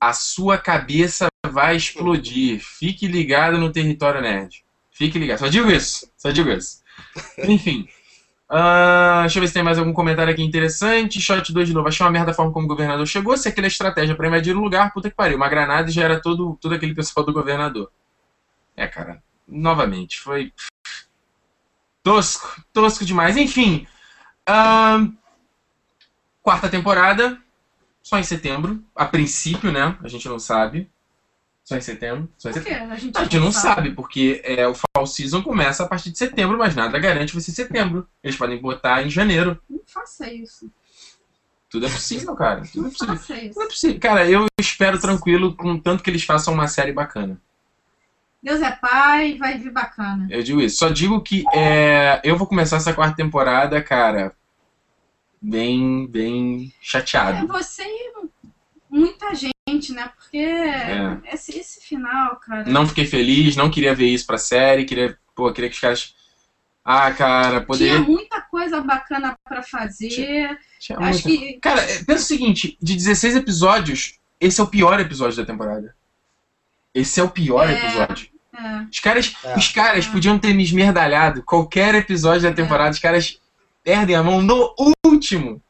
a sua cabeça vai explodir. Fique ligado no território nerd. Fique ligado. Só digo isso. Só digo isso. Enfim. Uh, deixa eu ver se tem mais algum comentário aqui interessante. Shot 2 de novo. Achei uma merda a forma como o governador chegou. Se aquela estratégia para invadir o lugar, puta que pariu. Uma granada já era todo, todo aquele pessoal do governador. É, cara. Novamente. Foi. Tosco. Tosco demais. Enfim. Uh, quarta temporada. Só em setembro. A princípio, né? A gente não sabe. Só em setembro. Só em setembro. A gente, A gente não sabe, porque é, o Fall Season começa a partir de setembro, mas nada garante que vai ser setembro. Eles podem botar em janeiro. Não faça isso. Tudo é possível, cara. Tudo é Não possível. faça isso. Tudo é possível. Cara, eu espero tranquilo, com tanto que eles façam uma série bacana. Deus é pai, vai vir bacana. Eu digo isso. Só digo que é, eu vou começar essa quarta temporada, cara, bem, bem É chateado. você e muita gente, né? Porque É. esse, esse final, cara. Não fiquei feliz, não queria ver isso pra série, queria, pô, queria que os caras. Ah, cara, Tinha poderia. muita coisa bacana pra fazer. Tinha Acho muita- que Cara, é, pensa o seguinte: de 16 episódios, esse é o pior episódio da temporada. Esse é o pior É. episódio. é, Os caras, É. os caras É. podiam ter me esmerdalhado qualquer episódio da temporada, os caras perdem a mão no último.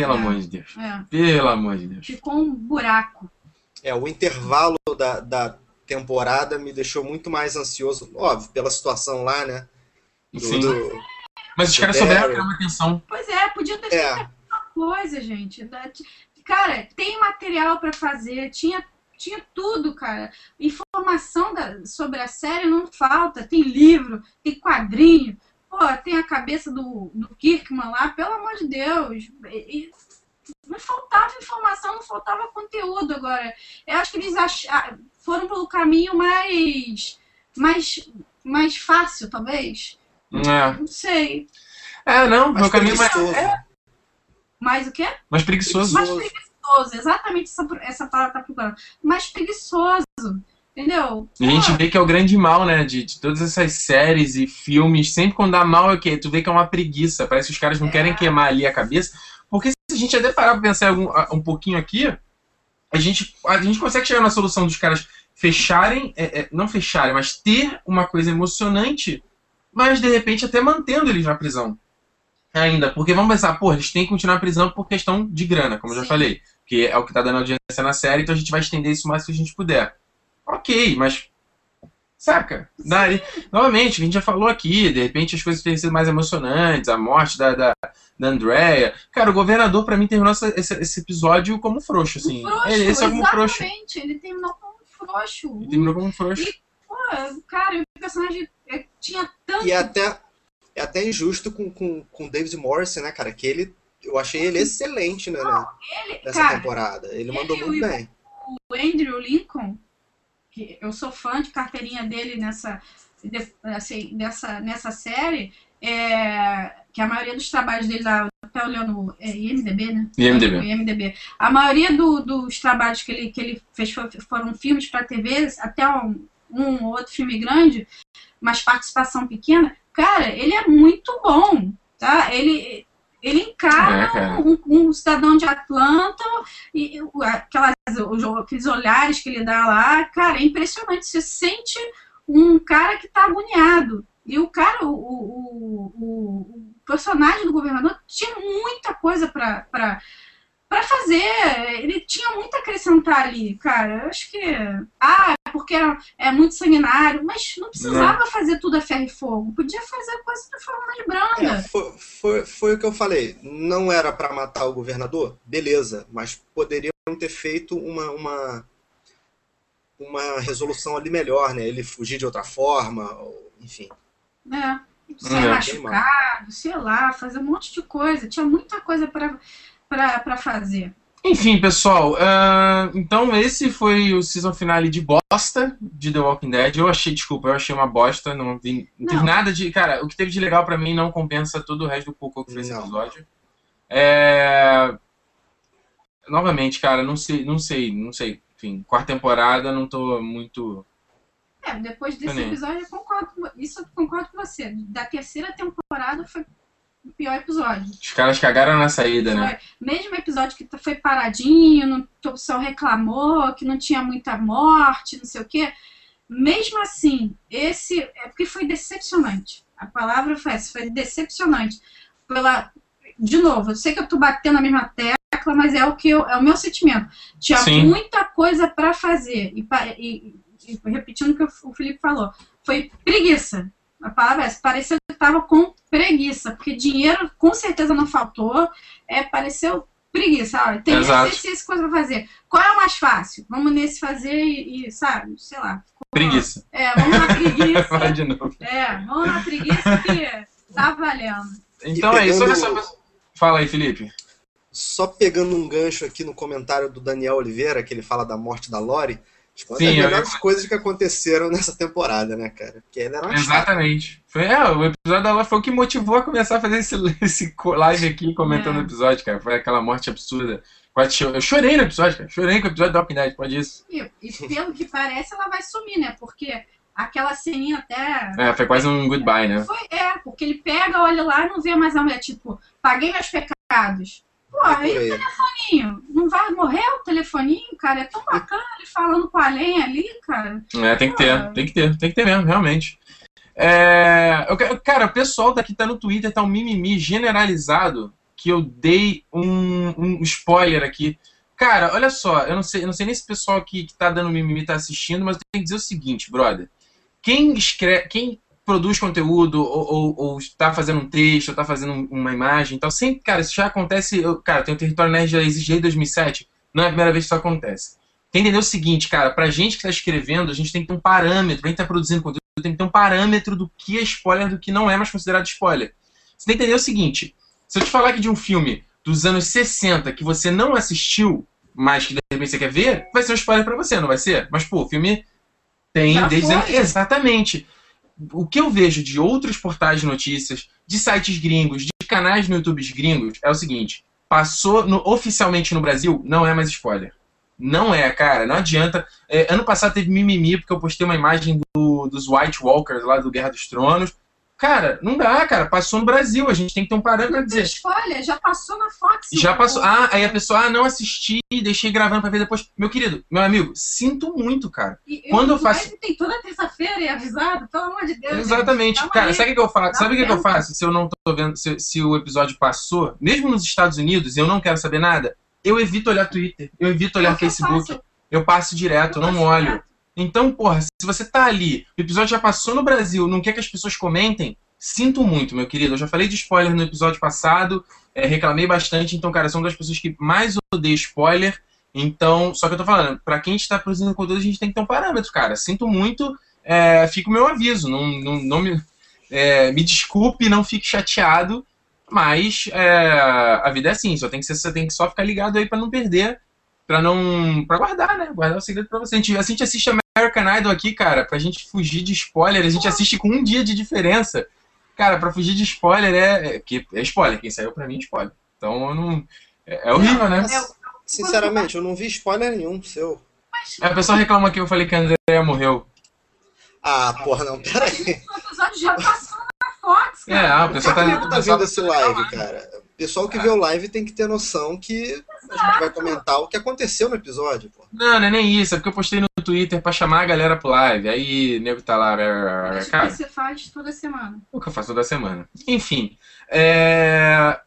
Pelo É. amor de Deus. é. Pelo amor de Deus. ficou um buraco. É, o intervalo da, da temporada me deixou muito mais ansioso, óbvio, pela situação lá, né? Do- Sim. do- Mas os caras souberam criar uma atenção. Pois é, podia ter É. feito alguma coisa, gente. Cara, tem material pra fazer, tinha, tinha tudo, cara. Informação da- sobre a série não falta. Tem livro, tem quadrinho, pô, tem a cabeça do, do Kirkman lá, pelo amor de Deus. E- não faltava informação, não faltava conteúdo agora. Eu acho que eles acharam, foram pelo caminho mais, mais, mais fácil, talvez. É, Não sei. é não, mais meu caminho é mais, preguiçoso. é, Mais o quê? mais preguiçoso. mais preguiçoso, exatamente essa, essa palavra tá procurando. Mais preguiçoso, entendeu? E a gente vê que é o grande mal, né? De, de todas essas séries e filmes. Sempre quando dá mal é o quê? Tu vê que é uma preguiça. Parece que os caras não É. querem queimar ali a cabeça. Porque se a gente até parar pra pensar a- um pouquinho aqui, a gente, a gente consegue chegar na solução dos caras fecharem, é, é, não fecharem, mas ter uma coisa emocionante, mas de repente até mantendo eles na prisão. Ainda. Porque vamos pensar, pô, eles têm que continuar na prisão por questão de grana, como eu já Sim. falei. Que é o que tá dando audiência na série, então a gente vai estender isso o mais que a gente puder. Ok, mas. Saca? Daí, novamente, o a gente já falou aqui, de repente as coisas teriam sido mais emocionantes, a morte da, da, da Andrea. Cara, o governador, pra mim, terminou essa- esse, esse episódio como frouxo, assim. frouxo, Ele- esse é como frouxo. exatamente. Ele terminou como frouxo. Ele terminou como frouxo. Pô, cara, o personagem eh, tinha tanto. E é até, é até injusto com, com, com o David Morrison, né, cara? Que ele. Eu achei ele excelente né, né, Ele, nessa cara, temporada. Ele mandou ele- muito bem. o Andrew Lincoln, que eu sou fã de carteirinha dele nessa, de- assim, dessa, nessa série, é, que a maioria dos trabalhos dele, lá, até olhando no é, IMDB, né? IMDb. IMDB. A maioria do- dos trabalhos que ele, que ele fez for- foram filmes para TV, até um, um ou outro filme grande, mas participação pequena. Cara, ele é muito bom, tá? Ele, ele encara É, um, um cidadão de Atlanta e aquelas, aqueles olhares que ele dá lá, cara, é impressionante. Você sente um cara que tá agoniado. E o cara, o, o, o, o personagem do governador tinha muita coisa pra, pra fazer. Ele tinha muito a acrescentar ali, cara. Eu acho que. Ah, porque é, é muito sanguinário, mas não precisava fazer tudo a ferro e fogo. Podia fazer coisa de forma mais branda. É, foi, foi, foi o que eu falei. Não era pra matar o governador? Beleza, mas poderiam ter feito uma, uma, uma resolução ali melhor, né? Ele fugir de outra forma, enfim. É. Ser É. machucado, sei lá, fazer um monte de coisa. Tinha muita coisa pra fazer. Enfim, pessoal, ah, então esse foi o season finale de bosta de The Walking Dead. Eu achei, desculpa, eu achei uma bosta, não vi, não teve nada de, cara, o que teve de legal pra mim não compensa todo o resto do cocô que foi esse episódio. É... Novamente, cara, não sei, não sei, não sei. Enfim, quarta temporada, não tô muito. É, depois desse episódio, eu concordo isso eu concordo com você. Da terceira temporada foi o pior episódio. Os caras cagaram na saída, né? Mesmo episódio que foi paradinho, não, que o pessoal reclamou, que não tinha muita morte, não sei o quê. Mesmo assim, esse. É porque foi decepcionante. A palavra foi essa, foi decepcionante. Pela, de novo, eu sei que eu tô batendo na mesma tecla, mas é o que eu- é o meu sentimento. Tinha Sim. muita coisa para fazer. E, e- e repetindo o que o Felipe falou, foi preguiça. A palavra é essa. Pareceu que estava com preguiça, porque dinheiro com certeza não faltou. É, pareceu preguiça. Olha, tem Exato. esse coisa pra fazer. Qual é o mais fácil? Vamos nesse fazer e, e, sabe, sei lá. ficou- Preguiça. É, vamos na preguiça. Vai de novo. é, vamos na preguiça que tá valendo. Então é isso, olha pegando- só. Fala aí, Felipe. Só pegando um gancho aqui no comentário do Daniel Oliveira, que ele fala da morte da Lori, acho que uma Sim, das eu- melhores coisas que aconteceram nessa temporada, né, cara? Porque ele era. Exatamente. Foi, é, o episódio dela foi o que motivou a começar a fazer esse, esse live aqui comentando É. o episódio, cara. Foi aquela morte absurda. Eu chorei no episódio, cara. Chorei com o episódio da Dead, pode isso. E, e pelo que parece, ela vai sumir, né? Porque aquela ceninha até. É, foi quase um goodbye, né? Foi, é, porque ele pega, olha lá e não vê mais a mulher, tipo, paguei meus pecados. Pô, aí Por aí. telefoninho, não vai morrer o telefoninho, cara? É tão bacana ele falando com a lenha ali, cara. É, tem que ter, tem que ter, tem que ter mesmo, realmente. É, eu cara, o pessoal daqui tá no Twitter, tá um mimimi generalizado que eu dei um, um spoiler aqui. Cara, olha só, eu não sei, eu não sei nem se o pessoal aqui que tá dando mimimi tá assistindo, mas eu tenho que dizer o seguinte, brother. Quem escreve, quem produz conteúdo ou, está fazendo um texto, ou tá fazendo um- uma imagem e tal, sempre, cara, isso já acontece. Eu, cara, tem o Território Nerd já existe desde 2007, não é a primeira vez que isso acontece. Tem que entender o seguinte, cara, pra gente que tá escrevendo, a gente tem que ter um parâmetro, pra gente tá produzindo conteúdo, tem que ter um parâmetro do que é spoiler, do que não é mais considerado spoiler. Você tem que entender o seguinte, se eu te falar aqui de um filme dos anos 60 que você não assistiu, mas que de repente você quer ver, vai ser um spoiler pra você, não vai ser? Mas, pô, o filme tem Já desde... foi. Exatamente. O que eu vejo de outros portais de notícias, de sites gringos, de canais no YouTube gringos, é o seguinte, passou no- oficialmente no Brasil, não é mais spoiler. Não é, cara, não adianta. É, ano passado teve mimimi porque eu postei uma imagem do- dos White Walkers lá do Guerra dos Tronos. Cara, não dá, cara. Passou no Brasil, a gente tem que ter um parâmetro pra dizer. spoiler, já passou na Fox. Já o- passou. Ah, aí a pessoa, ah, não assisti, deixei gravando pra ver depois. Meu querido, meu amigo, sinto muito, cara. E- quando eu mas faço- Tem toda terça-feira e avisado, pelo amor de Deus. Exatamente. gente. Cara, aí. sabe o que eu faço? Dá Sabe o que, que eu faço se eu não tô vendo, se, se o episódio passou, mesmo nos Estados Unidos, e eu não quero saber nada, eu evito olhar Twitter, eu evito olhar É eu Facebook, faço, eu passo direto, eu não olho. direto. Então, porra, se você tá ali, o episódio já passou no Brasil, não quer que as pessoas comentem, sinto muito, meu querido. Eu já falei de spoiler no episódio passado, é, reclamei bastante, então, cara, sou uma das pessoas que mais odeio spoiler. Então, só que eu tô falando, pra quem está produzindo conteúdo, a gente tem que ter um parâmetro, cara. Sinto muito, é, fica o meu aviso. Não, não, não me, é, me desculpe, não fique chateado, mas é, a vida é assim, só tem que ser, você tem que só ficar ligado aí pra não perder, pra não. para guardar, né? Guardar o segredo pra você. A gente, a gente assiste American Idol aqui, cara, pra gente fugir de spoiler, a gente assiste com um dia de diferença. Cara, pra fugir de spoiler é. É, que é spoiler, quem saiu pra mim é spoiler. Então eu não. É, é horrível, né? É, Sinceramente, eu não vi spoiler nenhum seu. É, a pessoa reclama que eu falei que a Andrea morreu. Ah, porra, não, peraí. o episódio já passou na Fox, É, cara. a pessoa tá. Por que a tá pessoa- vendo esse live, cara? Pessoal que vê o live tem que ter noção que a gente vai comentar o que aconteceu no episódio, pô. Não, não é nem isso, é porque eu postei no Twitter pra chamar a galera pro live. Aí o nego tá lá. Mas o Cara, que você faz toda semana. o que eu faço toda semana. Enfim. É...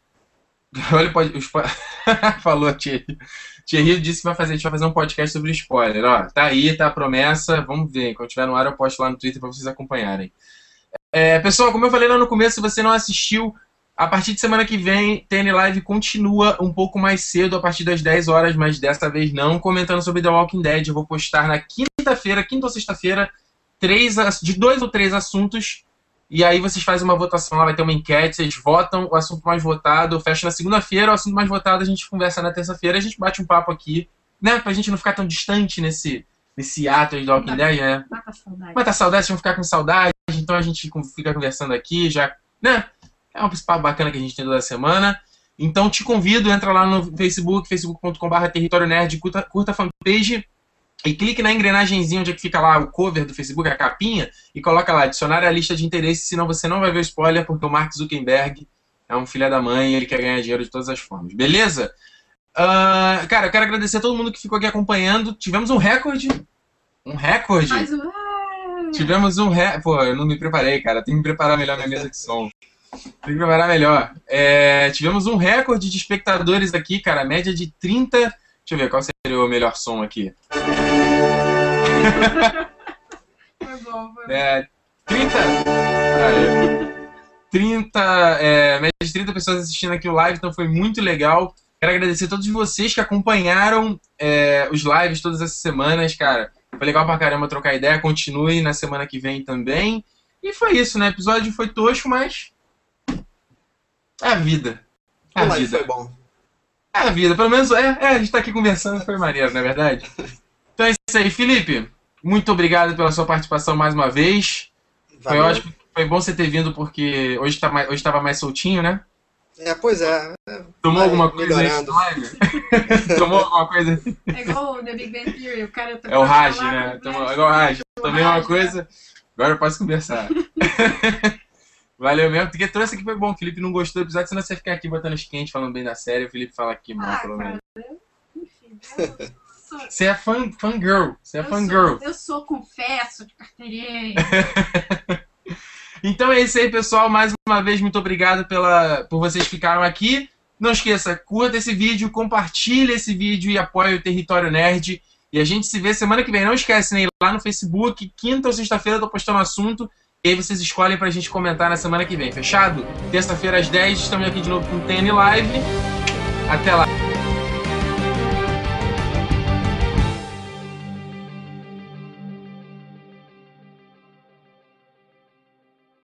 Olha, pode, falou Thierry. Thierry disse que vai fazer, a gente vai fazer um podcast sobre spoiler. Ó, tá aí, tá a promessa. Vamos ver. Quando tiver no ar, eu posto lá no Twitter para vocês acompanharem. É, pessoal, como eu falei lá no começo, se você não assistiu, a partir de semana que vem, TN Live continua um pouco mais cedo, a partir das 10 horas, mas dessa vez não, comentando sobre The Walking Dead. Eu vou postar na quinta-feira, quinta ou sexta-feira, três, de dois ou três assuntos. E aí vocês fazem uma votação lá, vai ter uma enquete, vocês votam o assunto mais votado, fecha na segunda-feira, o assunto mais votado a gente conversa na terça-feira, a gente bate um papo aqui, né? Pra gente não ficar tão distante nesse, nesse ato de The Walking Dead, né? Mata a saudade. Mata a saudade, vão ficar com saudade, então a gente fica conversando aqui, já, né? É um papo bacana que a gente tem toda semana. Então te convido, entra lá no Facebook, facebook.com.br Território Nerd, curta, curta a fanpage e clique na engrenagemzinha onde é que fica lá o cover do Facebook, a capinha, e coloca lá, adicionar a lista de interesse, senão você não vai ver o spoiler, porque o Mark Zuckerberg é um filho da mãe e ele quer ganhar dinheiro de todas as formas. Beleza? Uh, cara, eu quero agradecer a todo mundo que ficou aqui acompanhando. Tivemos um recorde. Um recorde. Mas. Tivemos um recorde. Pô, eu não me preparei, cara. Tem que me preparar melhor na mesa de som. Tem que preparar melhor. É, tivemos um recorde de espectadores aqui, cara. Média de 30. Deixa eu ver qual seria o melhor som aqui. Foi bom, foi bom. É, 30. Aí. 30. É, média de 30 pessoas assistindo aqui o live, então foi muito legal. Quero agradecer a todos vocês que acompanharam é, os lives todas essas semanas, cara. Foi legal pra caramba trocar ideia. Continue na semana que vem também. E foi isso, né? O episódio foi tosco, mas. É a vida. É a O live vida. foi bom. É a vida. Pelo menos é, é, a gente tá aqui conversando, foi maneiro, não é verdade? Então é isso aí, Felipe. Muito obrigado pela sua participação mais uma vez. Foi Valeu. ótimo. Foi bom você ter vindo porque hoje tá mais, hoje tava mais soltinho, né? É, pois é. Tomou Vai alguma coisa aí melhorando. Tomou alguma coisa? É igual o The Big Bang Theory, o cara tá É o Raj, né? o Tomou, é igual o Raj. Tomei uma né? coisa, agora eu posso conversar. Valeu mesmo, porque trouxe aqui foi bom. O Felipe não gostou do episódio, senão você ficar aqui botando os quentes, falando bem da série. O Felipe fala aqui mal, Ah, pelo menos. cara, eu- enfim. Eu sou, Você é fã, fangirl. Você é eu fangirl. sou, eu sou confesso de carteirinha. Então é isso aí, pessoal. Mais uma vez, muito obrigado pela, por vocês ficaram aqui. Não esqueça, curta esse vídeo, compartilhe esse vídeo e apoie o Território Nerd. E a gente se vê semana que vem. Não esquece, né? Lá no Facebook, quinta ou sexta-feira eu tô postando assunto. E aí vocês escolhem pra gente comentar na semana que vem, fechado? Terça-feira às 10, estamos aqui de novo com o TN Live. Até lá.